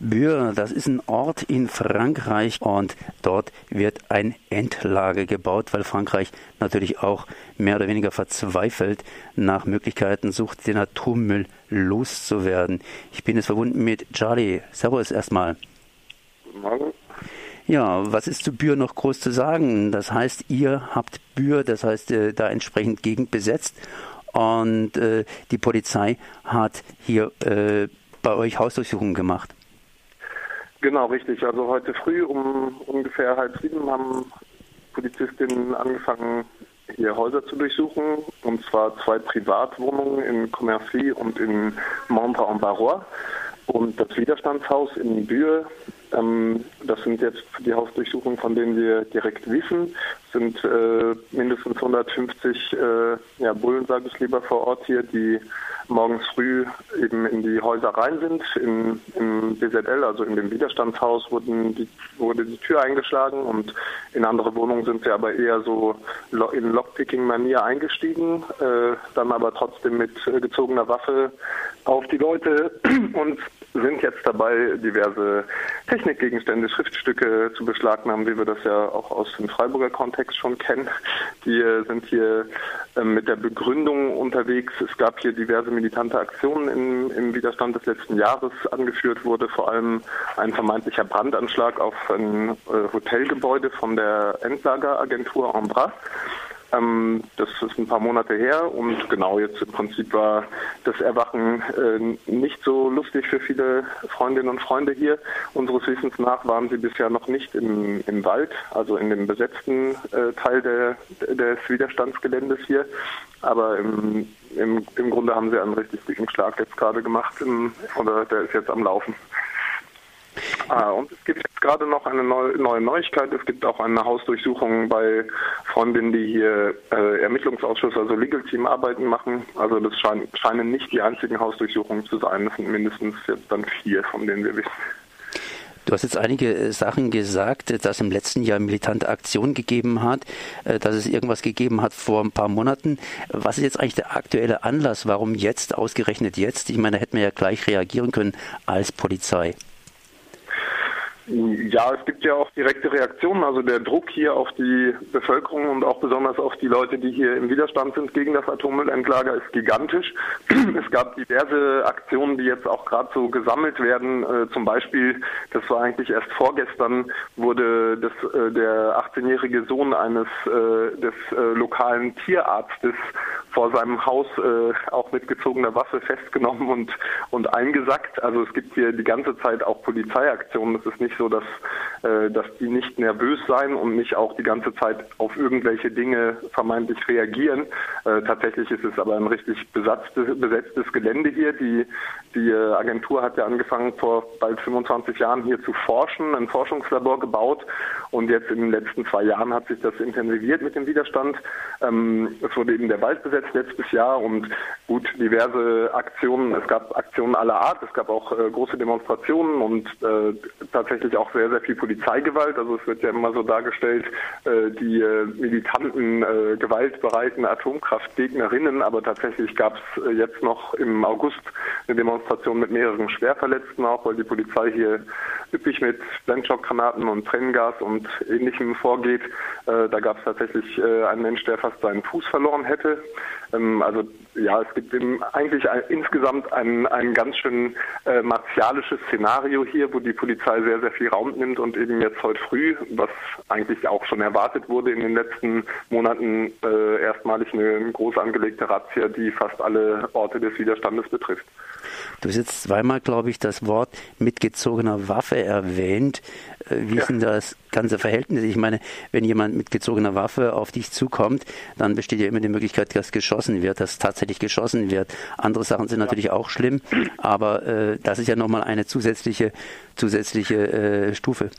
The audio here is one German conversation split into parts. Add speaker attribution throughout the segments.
Speaker 1: Bure, das ist ein Ort in Frankreich und dort wird ein Endlager gebaut, weil Frankreich natürlich auch mehr oder weniger verzweifelt nach Möglichkeiten sucht, den Atommüll loszuwerden. Ich bin jetzt verbunden mit Charlie. Servus erstmal. Guten Morgen. Ja, was ist zu Bure noch groß zu sagen? Das heißt, ihr habt Bure, das heißt, äh, da entsprechend Gegend besetzt und äh, die Polizei hat hier äh, bei euch Hausdurchsuchungen gemacht.
Speaker 2: Genau, richtig. Also heute früh um ungefähr halb sieben haben Polizistinnen angefangen, hier Häuser zu durchsuchen, und zwar zwei Privatwohnungen in Commercy und in Montre-en-Barrois und das Widerstandshaus in Bühe. Ähm, das sind jetzt die Hausdurchsuchungen, von denen wir direkt wissen. Sind äh, mindestens 150 äh, ja, Bullen, sage ich lieber, vor Ort hier, die morgens früh eben in die Häuser rein sind. In, Im BZL, also in dem Widerstandshaus, wurden die, wurde die Tür eingeschlagen und in andere Wohnungen sind sie aber eher so in Lockpicking-Manier eingestiegen, äh, dann aber trotzdem mit äh, gezogener Waffe auf die Leute und sind jetzt dabei, diverse Technikgegenstände, Schriftstücke zu beschlagnahmen, wie wir das ja auch aus dem Freiburger Kontext schon kennen. Die sind hier äh, mit der Begründung unterwegs. Es gab hier diverse militante Aktionen im, im Widerstand des letzten Jahres. Angeführt wurde vor allem ein vermeintlicher Brandanschlag auf ein äh, Hotelgebäude von der Endlageragentur Embrace. Ähm, das ist ein paar Monate her und genau jetzt im Prinzip war das Erwachen äh, nicht so lustig für viele Freundinnen und Freunde hier. Unseres Wissens nach waren sie bisher noch nicht im, im Wald, also in dem besetzten äh, Teil der, des Widerstandsgeländes hier. Aber im, im, im Grunde haben sie einen richtig dicken Schlag jetzt gerade gemacht im, oder der ist jetzt am Laufen. Ah, und es gibt jetzt gerade noch eine neue, Neuigkeit. Es gibt auch eine Hausdurchsuchung bei Freundinnen, die hier äh, Ermittlungsausschuss, also Legal Team Arbeiten machen. Also das schein, scheinen nicht die einzigen Hausdurchsuchungen zu sein. Das sind mindestens jetzt dann vier, von denen wir wissen.
Speaker 1: Du hast jetzt einige äh, Sachen gesagt, dass es im letzten Jahr militante Aktion gegeben hat, äh, dass es irgendwas gegeben hat vor ein paar Monaten. Was ist jetzt eigentlich der aktuelle Anlass? Warum jetzt, ausgerechnet jetzt? Ich meine, da hätten wir ja gleich reagieren können als Polizei.
Speaker 2: Ja, es gibt ja auch direkte Reaktionen. Also der Druck hier auf die Bevölkerung und auch besonders auf die Leute, die hier im Widerstand sind gegen das Atommüllendlager, ist gigantisch. Es gab diverse Aktionen, die jetzt auch gerade so gesammelt werden. Äh, zum Beispiel, das war eigentlich erst vorgestern, wurde das, äh, der 18-jährige Sohn eines äh, des äh, lokalen Tierarztes vor seinem Haus äh, auch mit gezogener Waffe festgenommen und, und eingesackt. Also es gibt hier die ganze Zeit auch Polizeiaktionen. Es ist nicht so, dass, äh, dass die nicht nervös sein und nicht auch die ganze Zeit auf irgendwelche Dinge vermeintlich reagieren. Äh, tatsächlich ist es aber ein richtig besetztes Gelände hier. Die, die äh, Agentur hat ja angefangen, vor bald 25 Jahren hier zu forschen, ein Forschungslabor gebaut und jetzt in den letzten zwei Jahren hat sich das intensiviert mit dem Widerstand. Ähm, es wurde eben der Wald besetzt letztes Jahr und gut, diverse Aktionen. Es gab Aktionen aller Art, es gab auch äh, große Demonstrationen und äh, tatsächlich auch sehr, sehr viel Polizeigewalt. Also es wird ja immer so dargestellt, äh, die äh, militanten, äh, gewaltbereiten Atomkraftgegnerinnen, aber tatsächlich gab es jetzt noch im August eine Demonstration mit mehreren Schwerverletzten auch, weil die Polizei hier üppig mit Blendschockgranaten und Tränengas und ähnlichem vorgeht. Da gab es tatsächlich einen Mensch, der fast seinen Fuß verloren hätte. Ähm, also ja, es gibt eigentlich ein, insgesamt ein, ein ganz schön martialisches Szenario hier, wo die Polizei sehr, sehr viel Raum nimmt und eben jetzt heute früh, was eigentlich auch schon erwartet wurde in den letzten Monaten, äh, erstmalig eine groß angelegte Razzia, die fast alle Orte des Widerstandes betrifft.
Speaker 1: Du hast jetzt zweimal, glaube ich, das Wort mitgezogener Waffe erwähnt. Äh, wie ja. ist denn das ganze Verhältnis? Ich meine, wenn jemand mit gezogener Waffe auf dich zukommt, dann besteht ja immer die Möglichkeit, dass geschossen wird, dass tatsächlich geschossen wird. Andere Sachen sind natürlich auch schlimm, aber äh, das ist ja nochmal eine zusätzliche, zusätzliche äh, Stufe.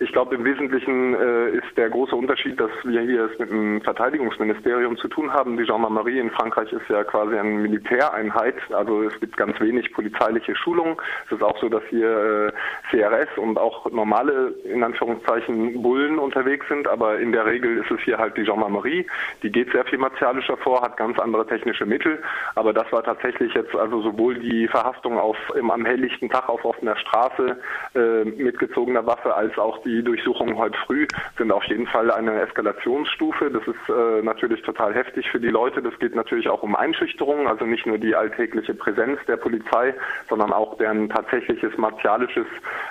Speaker 2: Ich glaube, im Wesentlichen äh, ist der große Unterschied, dass wir hier es mit dem Verteidigungsministerium zu tun haben. Die Gendarmerie in Frankreich ist ja quasi eine Militäreinheit, also es gibt ganz wenig polizeiliche Schulung. Es ist auch so, dass hier äh, CRS und auch normale, in Anführungszeichen, Bullen unterwegs sind, aber in der Regel ist es hier halt die Gendarmerie. Die geht sehr viel martialischer vor, hat ganz andere technische Mittel, aber das war tatsächlich jetzt also sowohl die Verhaftung auf, im, am helllichten Tag auf offener Straße äh, mit gezogener Waffe als auch die Durchsuchungen heute früh sind auf jeden Fall eine Eskalationsstufe. Das ist äh, natürlich total heftig für die Leute. Das geht natürlich auch um Einschüchterung, also nicht nur die alltägliche Präsenz der Polizei, sondern auch deren tatsächliches martialisches,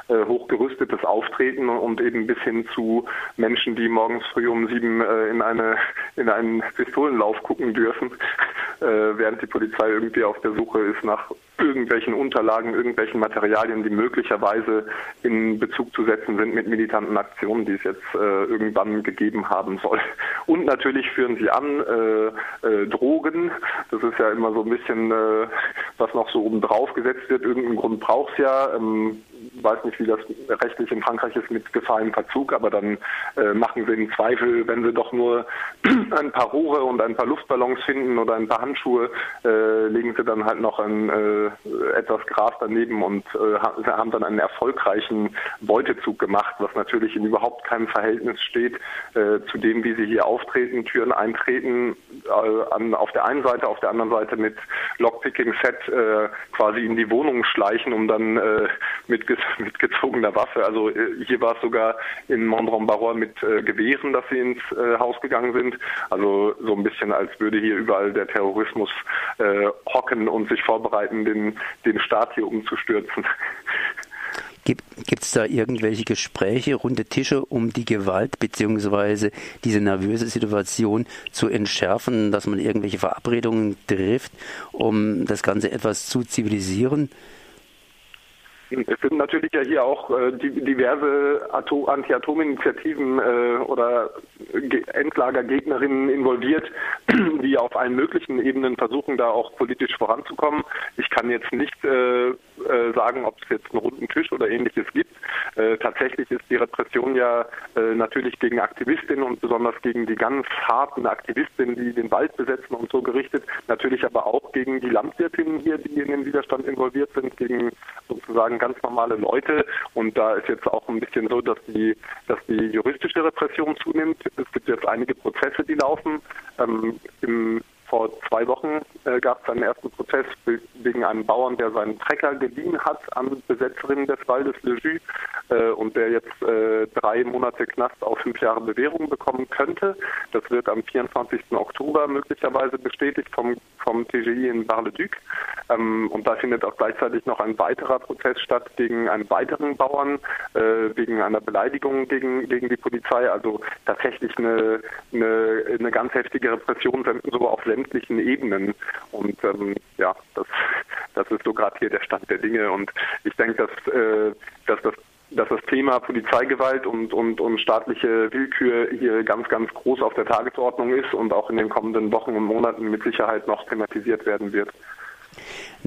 Speaker 2: äh, hochgerüstetes Auftreten und eben bis hin zu Menschen, die morgens früh um sieben äh, in eine in einen Pistolenlauf gucken dürfen, während die Polizei irgendwie auf der Suche ist nach irgendwelchen Unterlagen, irgendwelchen Materialien, die möglicherweise in Bezug zu setzen sind mit militanten Aktionen, die es jetzt äh, irgendwann gegeben haben soll. Und natürlich führen sie an äh, äh, Drogen. Das ist ja immer so ein bisschen, äh, was noch so oben drauf gesetzt wird. Irgendeinen Grund braucht es ja. Ähm, weiß nicht, wie das rechtlich in Frankreich ist mit Gefahr im Verzug, aber dann äh, machen sie im Zweifel, wenn sie doch nur ein paar Rohre und ein paar Luftballons finden oder ein paar Handschuhe, äh, legen sie dann halt noch ein, äh, etwas Gras daneben und äh, haben dann einen erfolgreichen Beutezug gemacht, was natürlich in überhaupt keinem Verhältnis steht äh, zu dem, wie sie hier auftreten, Türen eintreten, äh, an, auf der einen Seite, auf der anderen Seite mit Lockpicking-Set quasi in die Wohnung schleichen, um dann mit mit gezogener Waffe. Also äh, hier war es sogar in Mondron-Barrois mit äh, Gewehren, dass sie ins äh, Haus gegangen sind. Also so ein bisschen, als würde hier überall der Terrorismus äh, hocken und sich vorbereiten, den, den Staat hier umzustürzen.
Speaker 1: Gibt es da irgendwelche Gespräche, runde Tische, um die Gewalt bzw. diese nervöse Situation zu entschärfen, dass man irgendwelche Verabredungen trifft, um das Ganze etwas zu zivilisieren?
Speaker 2: Es sind natürlich ja hier auch äh, diverse Anti-Atom-Initiativen äh, oder Endlagergegnerinnen involviert, die auf allen möglichen Ebenen versuchen, da auch politisch voranzukommen. Ich kann jetzt nicht äh, äh sagen, ob es jetzt einen runden Tisch oder ähnliches gibt. Äh, tatsächlich ist die Repression ja äh, natürlich gegen Aktivistinnen und besonders gegen die ganz harten Aktivistinnen, die den Wald besetzen und so gerichtet. Natürlich aber auch gegen die Landwirtinnen hier, die in den Widerstand involviert sind, gegen sozusagen ganz normale Leute. Und da ist jetzt auch ein bisschen so, dass die, dass die juristische Repression zunimmt. Es gibt jetzt einige Prozesse, die laufen. Ähm, Im vor zwei Wochen äh, gab es einen ersten Prozess wegen einem Bauern, der seinen Trecker geliehen hat an Besetzerinnen des Waldes Le Jus äh, und der jetzt äh, drei Monate Knast auf fünf Jahre Bewährung bekommen könnte. Das wird am 24. Oktober möglicherweise bestätigt vom, vom TGI in Bar-le-Duc. Ähm, und da findet auch gleichzeitig noch ein weiterer Prozess statt gegen einen weiteren Bauern äh, wegen einer Beleidigung gegen, gegen die Polizei. Also tatsächlich eine, eine, eine ganz heftige Repression so auf sämtlichen Ebenen. Und ähm, ja, das, das ist so gerade hier der Stand der Dinge. Und ich denke, dass, äh, dass das dass das Thema Polizeigewalt und, und, und staatliche Willkür hier ganz, ganz groß auf der Tagesordnung ist und auch in den kommenden Wochen und Monaten mit Sicherheit noch thematisiert werden wird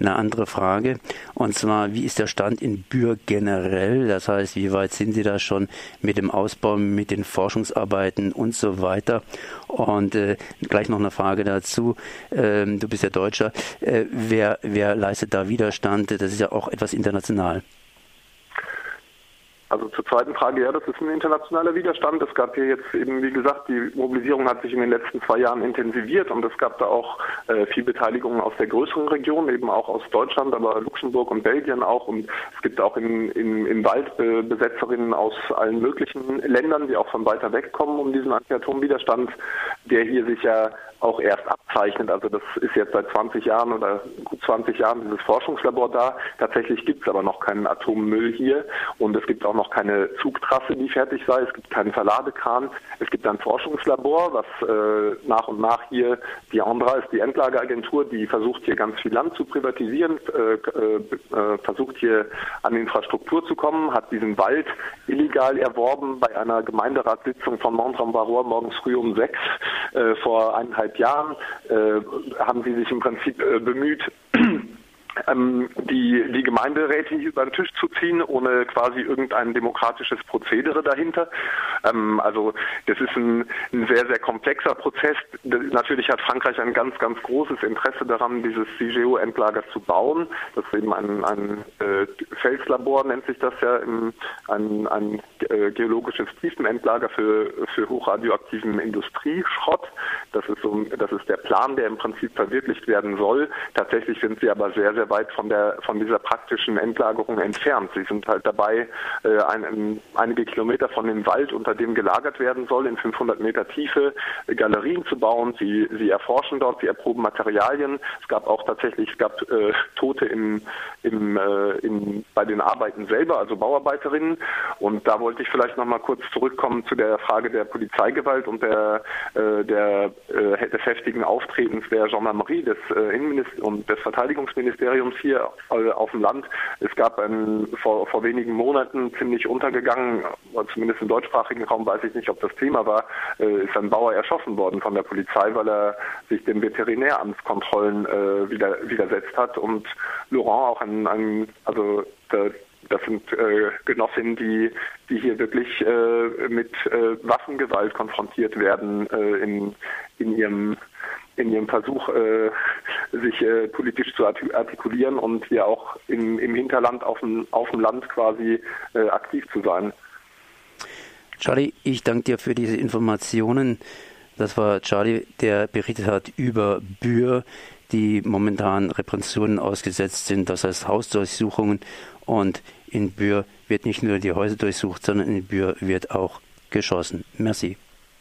Speaker 1: eine andere Frage. Und zwar, wie ist der Stand in Bür generell? Das heißt, wie weit sind Sie da schon mit dem Ausbau, mit den Forschungsarbeiten und so weiter? Und äh, gleich noch eine Frage dazu. Ähm, du bist ja Deutscher. Äh, wer, wer leistet da Widerstand? Das ist ja auch etwas international.
Speaker 2: Also zur zweiten Frage, ja, das ist ein internationaler Widerstand. Es gab hier jetzt eben, wie gesagt, die Mobilisierung hat sich in den letzten zwei Jahren intensiviert und es gab da auch äh, viel Beteiligung aus der größeren Region, eben auch aus Deutschland, aber Luxemburg und Belgien auch. Und es gibt auch in, in, im Wald äh, Besetzerinnen aus allen möglichen Ländern, die auch von weiter weg kommen, um diesen Anti-Atom-Widerstand, der hier sich ja auch erst abzeichnet. Also das ist jetzt seit 20 Jahren oder gut 20 Jahren dieses Forschungslabor da. Tatsächlich gibt es aber noch keinen Atommüll hier und es gibt auch noch keine Zugtrasse, die fertig sei. Es gibt keinen Verladekran. Es gibt ein Forschungslabor, was äh, nach und nach hier, die Andra ist die Endlageagentur, die versucht hier ganz viel Land zu privatisieren, äh, äh, versucht hier an Infrastruktur zu kommen, hat diesen Wald illegal erworben bei einer Gemeinderatssitzung von Montrambarois morgens früh um sechs äh, vor eineinhalb Jahren, äh, haben sie sich im Prinzip äh, bemüht, ähm, die, die Gemeinderäte hier über den Tisch zu ziehen, ohne quasi irgendein demokratisches Prozedere dahinter. Ähm, also das ist ein, ein, sehr, sehr komplexer Prozess. Das, natürlich hat Frankreich ein ganz, ganz großes Interesse daran, dieses CIGEO-Endlager zu bauen. Das ist eben ein, ein äh, Felslabor, nennt sich das ja, im, ein, ein äh, geologisches Tiefenendlager für, für hochradioaktiven Industrieschrott. Das ist, so, das ist der Plan, der im Prinzip verwirklicht werden soll. Tatsächlich sind sie aber sehr, sehr weit von, der, von dieser praktischen Endlagerung entfernt. Sie sind halt dabei, äh, ein, einige Kilometer von dem Wald, unter dem gelagert werden soll, in 500 Meter Tiefe Galerien zu bauen. Sie, sie erforschen dort, sie erproben Materialien. Es gab auch tatsächlich, es gab äh, Tote im, im, äh, in, bei den Arbeiten selber, also Bauarbeiterinnen. Und da wollte ich vielleicht noch mal kurz zurückkommen zu der Frage der Polizeigewalt und der, äh, der, äh, des heftigen Auftretens der Gendarmerie, des äh, Innenminister und des Verteidigungsministeriums hier äh, auf dem Land. Es gab ein, vor, vor wenigen Monaten ziemlich untergegangen, zumindest im deutschsprachigen Raum weiß ich nicht, ob das Thema war, äh, ist ein Bauer erschossen worden von der Polizei, weil er sich den Veterinäramtskontrollen äh, wieder, widersetzt hat und Laurent auch ein, ein also der, das sind äh, Genossinnen, die, die hier wirklich äh, mit äh, Waffengewalt konfrontiert werden äh, in, in ihrem in ihrem Versuch, äh, sich äh, politisch zu artikulieren und hier auch im, im Hinterland auf dem, auf dem Land quasi äh, aktiv zu sein.
Speaker 1: Charlie, ich danke dir für diese Informationen. Das war Charlie, der berichtet hat über Bühr, die momentan Repressionen ausgesetzt sind, das heißt Hausdurchsuchungen. Und in Bühr wird nicht nur die Häuser durchsucht, sondern in Bühr wird auch geschossen. Merci.